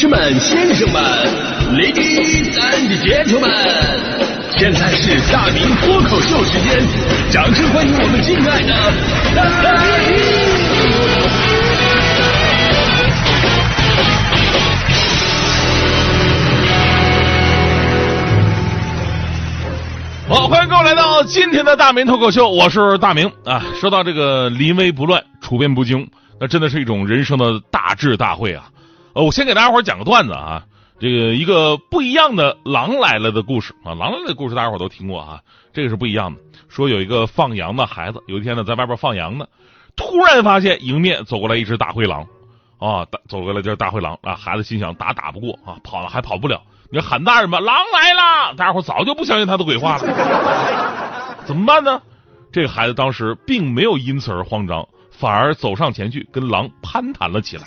士们、先生们，Ladies and Gentlemen，现在是大明脱口秀时间，掌声欢迎我们敬爱的大明！好，欢迎各位来到今天的大明脱口秀，我是大明啊。说到这个临危不乱、处变不惊，那真的是一种人生的大智大慧啊。我先给大家伙讲个段子啊，这个一个不一样的狼来了的故事啊。狼来了的故事大家伙都听过啊，这个是不一样的。说有一个放羊的孩子，有一天呢在外边放羊呢，突然发现迎面走过来一只大灰狼啊，大走过来就是大灰狼啊。孩子心想打打不过啊，跑了还跑不了。你喊大人吧，狼来了！大家伙早就不相信他的鬼话了，怎么办呢？这个孩子当时并没有因此而慌张，反而走上前去跟狼攀谈了起来。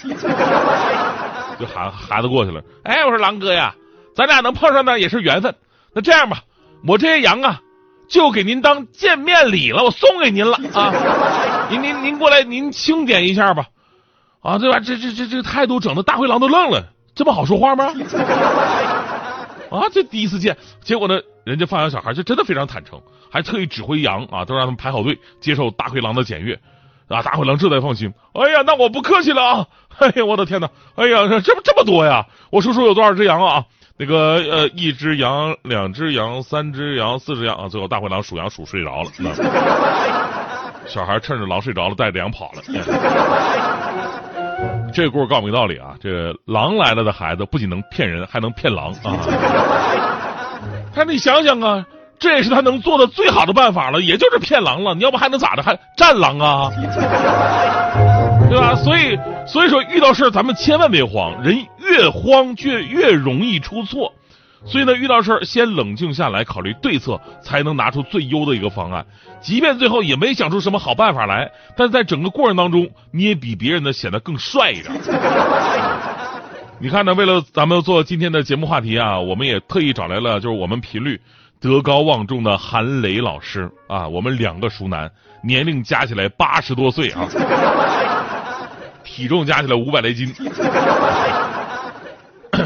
就喊孩子过去了，哎，我说狼哥呀，咱俩能碰上呢也是缘分。那这样吧，我这些羊啊，就给您当见面礼了，我送给您了啊。您您您过来，您清点一下吧。啊，对吧？这这这这个态度整的大灰狼都愣了，这么好说话吗？啊，这第一次见，结果呢，人家放羊小孩就真的非常坦诚，还特意指挥羊啊，都让他们排好队接受大灰狼的检阅，啊，大灰狼这才放心。哎呀，那我不客气了啊！哎呀，我的天哪！哎呀，这这么多呀！我数数有多少只羊啊？那个呃，一只羊，两只羊，三只羊，四只羊啊！最后大灰狼数羊数睡着了，小孩趁着狼睡着了，带着羊跑了。这个故事告诉我们道理啊，这个狼来了的孩子不仅能骗人，还能骗狼啊！他你想想啊，这也是他能做的最好的办法了，也就是骗狼了。你要不还能咋的？还战狼啊？对吧？所以所以说遇到事儿咱们千万别慌，人越慌就越容易出错。所以呢，遇到事儿先冷静下来，考虑对策，才能拿出最优的一个方案。即便最后也没想出什么好办法来，但在整个过程当中，你也比别人呢显得更帅一点。你看呢，为了咱们做今天的节目话题啊，我们也特意找来了就是我们频率德高望重的韩磊老师啊，我们两个熟男，年龄加起来八十多岁啊，体重加起来五百来斤。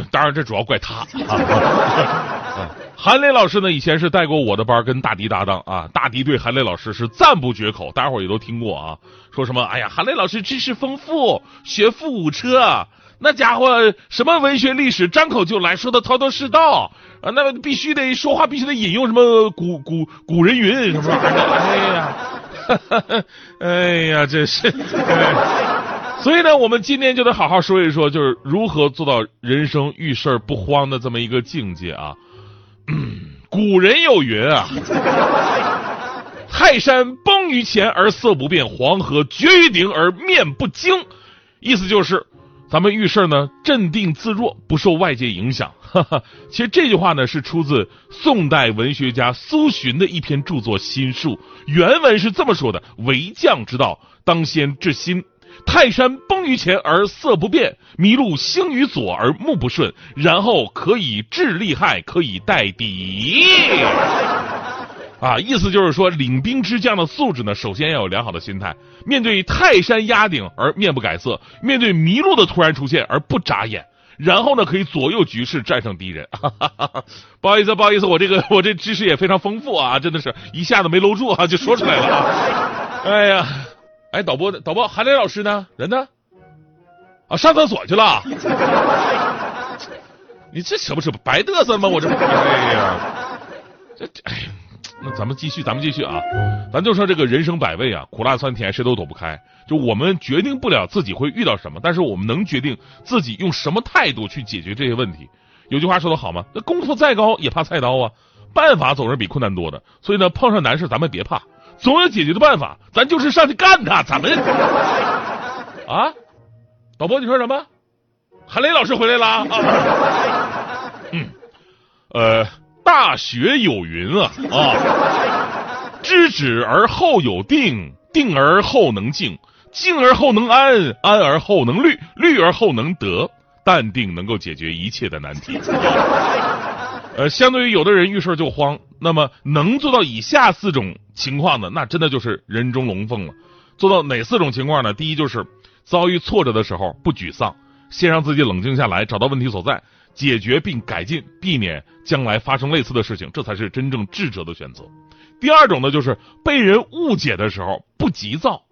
当然，这主要怪他啊。韩磊老师呢，以前是带过我的班，跟大迪搭档啊。大迪对韩磊老师是赞不绝口，大家伙也都听过啊。说什么？哎呀，韩磊老师知识丰富，学富五车，那家伙什么文学历史张口就来说的头头是道啊。那必须得说话，必须得引用什么古古古人云什么玩意儿的。哎呀，哎呀，真是。所以呢，我们今天就得好好说一说，就是如何做到人生遇事不慌的这么一个境界啊。古人有云啊，泰山崩于前而色不变，黄河决于顶而面不惊。意思就是，咱们遇事呢，镇定自若，不受外界影响。哈哈，其实这句话呢，是出自宋代文学家苏洵的一篇著作《心术》，原文是这么说的：“为将之道，当先治心。”泰山崩于前而色不变，麋鹿兴于左而目不顺，然后可以治利害，可以待敌。啊，意思就是说，领兵之将的素质呢，首先要有良好的心态。面对泰山压顶而面不改色，面对麋鹿的突然出现而不眨眼，然后呢，可以左右局势，战胜敌人。哈哈哈不好意思，不好意思，我这个我这知识也非常丰富啊，真的是一下子没搂住啊，就说出来了啊。哎呀。哎，导播导播，韩磊老师呢？人呢？啊，上厕所去了。你这扯不扯？白嘚瑟吗？我这，哎呀，这哎，那咱们继续，咱们继续啊。咱就说这个人生百味啊，苦辣酸甜，谁都躲不开。就我们决定不了自己会遇到什么，但是我们能决定自己用什么态度去解决这些问题。有句话说的好吗？那功夫再高也怕菜刀啊，办法总是比困难多的。所以呢，碰上难事咱们别怕。总有解决的办法，咱就是上去干他，咱们 啊，导播你说什么？韩磊老师回来了啊！嗯，呃，大学有云啊啊，知止而后有定，定而后能静，静而后能安，安而后能虑，虑而后能得，淡定能够解决一切的难题。呃，相对于有的人遇事就慌，那么能做到以下四种情况的，那真的就是人中龙凤了。做到哪四种情况呢？第一就是遭遇挫折的时候不沮丧，先让自己冷静下来，找到问题所在，解决并改进，避免将来发生类似的事情，这才是真正智者的选择。第二种呢，就是被人误解的时候不急躁。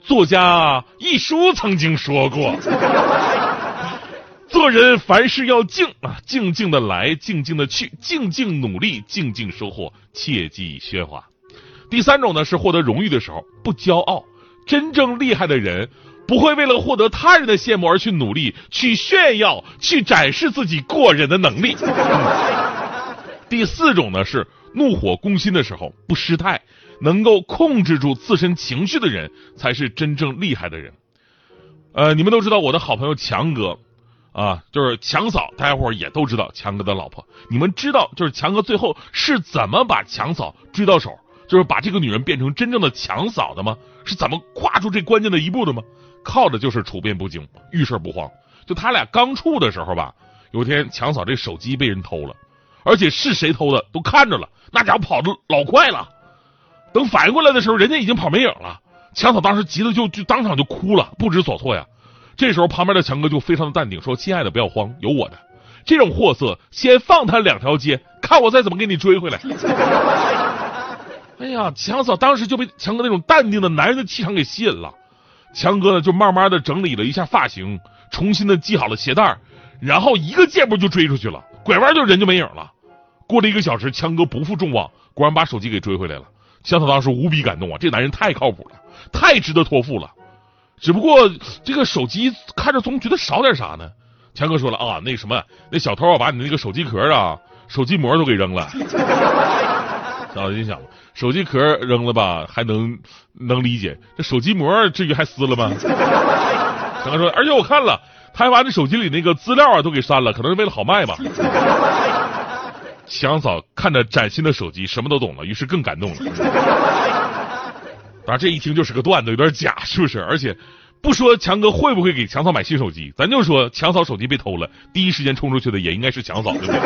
作家一书曾经说过。做人凡事要静啊，静静的来，静静的去，静静努力，静静收获，切忌喧哗。第三种呢是获得荣誉的时候不骄傲，真正厉害的人不会为了获得他人的羡慕而去努力、去炫耀、去展示自己过人的能力。第四种呢是怒火攻心的时候不失态，能够控制住自身情绪的人才是真正厉害的人。呃，你们都知道我的好朋友强哥。啊，就是强嫂，大家伙也都知道强哥的老婆。你们知道，就是强哥最后是怎么把强嫂追到手，就是把这个女人变成真正的强嫂的吗？是怎么跨出这关键的一步的吗？靠的就是处变不惊，遇事不慌。就他俩刚处的时候吧，有一天强嫂这手机被人偷了，而且是谁偷的都看着了，那家伙跑的老快了。等反应过来的时候，人家已经跑没影了。强嫂当时急得就就当场就哭了，不知所措呀。这时候，旁边的强哥就非常的淡定，说：“亲爱的，不要慌，有我的。这种货色，先放他两条街，看我再怎么给你追回来。”哎呀，强嫂当时就被强哥那种淡定的男人的气场给吸引了。强哥呢，就慢慢的整理了一下发型，重新的系好了鞋带，然后一个箭步就追出去了，拐弯就人就没影了。过了一个小时，强哥不负众望，果然把手机给追回来了。强嫂当时无比感动啊，这男人太靠谱了，太值得托付了。只不过这个手机看着总觉得少点啥呢？强哥说了啊，那什么，那小偷啊把你那个手机壳啊、手机膜都给扔了。小子心想，手机壳扔了吧，还能能理解，这手机膜至于还撕了吗？强哥说，而且我看了，他还把这手机里那个资料啊都给删了，可能是为了好卖吧。强嫂看着崭新的手机，什么都懂了，于是更感动了。当然，这一听就是个段子，有点假，是不是？而且，不说强哥会不会给强嫂买新手机，咱就说强嫂手机被偷了，第一时间冲出去的也应该是强嫂，对不对？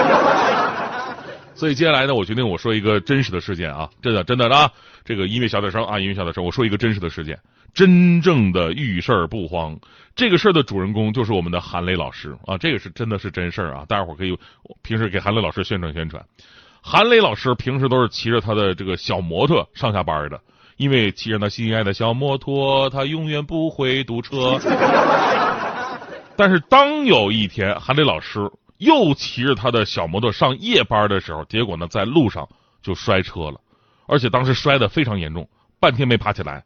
所以接下来呢，我决定我说一个真实的事件啊，真的真的啊，这个音乐小点声啊，音乐小点声，我说一个真实的事件，真正的遇事儿不慌，这个事儿的主人公就是我们的韩磊老师啊，这个是真的是真事儿啊，大家伙可以平时给韩磊老师宣传宣传。韩磊老师平时都是骑着他的这个小摩托上下班的。因为骑着他心爱的小摩托，他永远不会堵车。但是当有一天，韩磊老师又骑着他的小摩托上夜班的时候，结果呢，在路上就摔车了，而且当时摔得非常严重，半天没爬起来，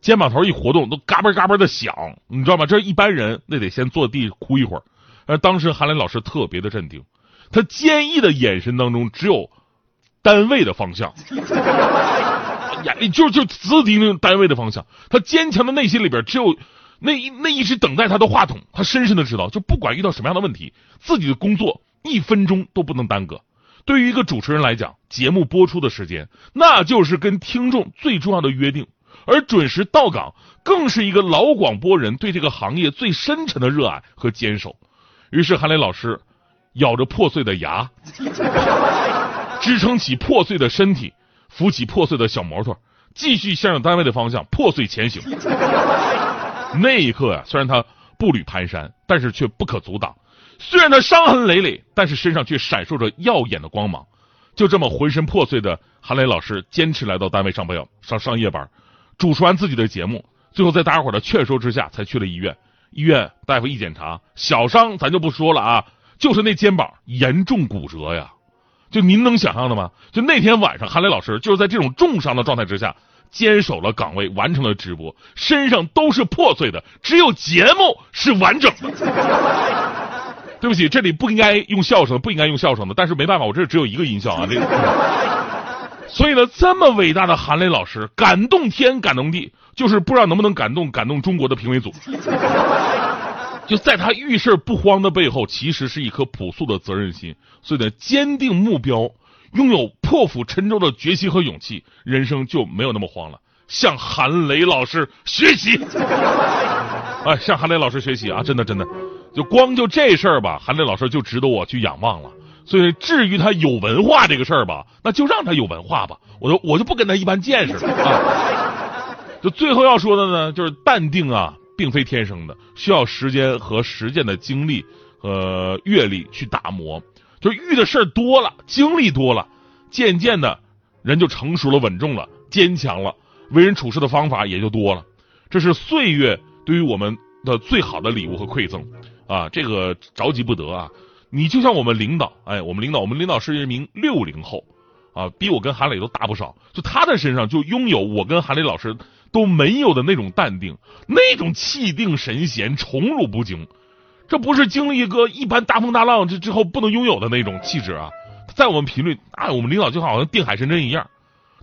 肩膀头一活动都嘎嘣嘎嘣的响，你知道吗？这一般人那得先坐地哭一会儿。而当时韩磊老师特别的镇定，他坚毅的眼神当中只有单位的方向。眼里就就直盯着单位的方向，他坚强的内心里边只有那那一直等待他的话筒。他深深的知道，就不管遇到什么样的问题，自己的工作一分钟都不能耽搁。对于一个主持人来讲，节目播出的时间那就是跟听众最重要的约定，而准时到岗更是一个老广播人对这个行业最深沉的热爱和坚守。于是韩磊老师咬着破碎的牙，支撑起破碎的身体。扶起破碎的小摩托，继续向着单位的方向破碎前行。那一刻呀，虽然他步履蹒跚，但是却不可阻挡；虽然他伤痕累累，但是身上却闪烁着耀眼的光芒。就这么浑身破碎的韩磊老师，坚持来到单位上班，上上夜班，主持完自己的节目，最后在大家伙的劝说之下，才去了医院。医院大夫一检查，小伤咱就不说了啊，就是那肩膀严重骨折呀。就您能想象的吗？就那天晚上，韩磊老师就是在这种重伤的状态之下，坚守了岗位，完成了直播，身上都是破碎的，只有节目是完整的。对不起，这里不应该用笑声，不应该用笑声的，但是没办法，我这只有一个音效啊。这个，所以呢，这么伟大的韩磊老师，感动天，感动地，就是不知道能不能感动感动中国的评委组。就在他遇事不慌的背后，其实是一颗朴素的责任心。所以呢，坚定目标，拥有破釜沉舟的决心和勇气，人生就没有那么慌了。向韩磊老师学习，哎，向韩磊老师学习啊！真的真的，就光就这事儿吧，韩磊老师就值得我去仰望了。所以至于他有文化这个事儿吧，那就让他有文化吧，我就我就不跟他一般见识了啊。就最后要说的呢，就是淡定啊。并非天生的，需要时间和实践的经历和阅历去打磨。就遇的事儿多了，经历多了，渐渐的，人就成熟了、稳重了、坚强了，为人处事的方法也就多了。这是岁月对于我们的最好的礼物和馈赠啊！这个着急不得啊！你就像我们领导，哎，我们领导，我们领导是一名六零后啊，比我跟韩磊都大不少。就他的身上就拥有我跟韩磊老师都没有的那种淡定，那种气定神闲、宠辱不惊。这不是经历一个一般大风大浪之之后不能拥有的那种气质啊！在我们频率，啊，我们领导就好像定海神针一样。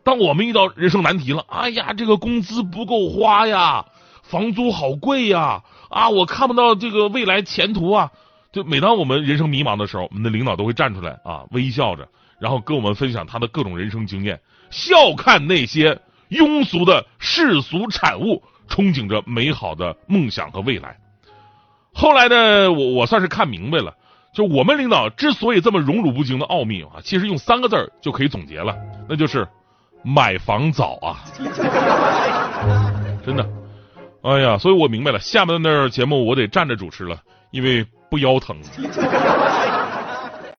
当我们遇到人生难题了，哎呀，这个工资不够花呀，房租好贵呀，啊，我看不到这个未来前途啊！就每当我们人生迷茫的时候，我们的领导都会站出来啊，微笑着，然后跟我们分享他的各种人生经验，笑看那些庸俗的世俗产物，憧憬着美好的梦想和未来。后来呢，我我算是看明白了，就我们领导之所以这么荣辱不惊的奥秘啊，其实用三个字就可以总结了，那就是买房早啊，真的，哎呀，所以我明白了，下面的那节目我得站着主持了，因为不腰疼。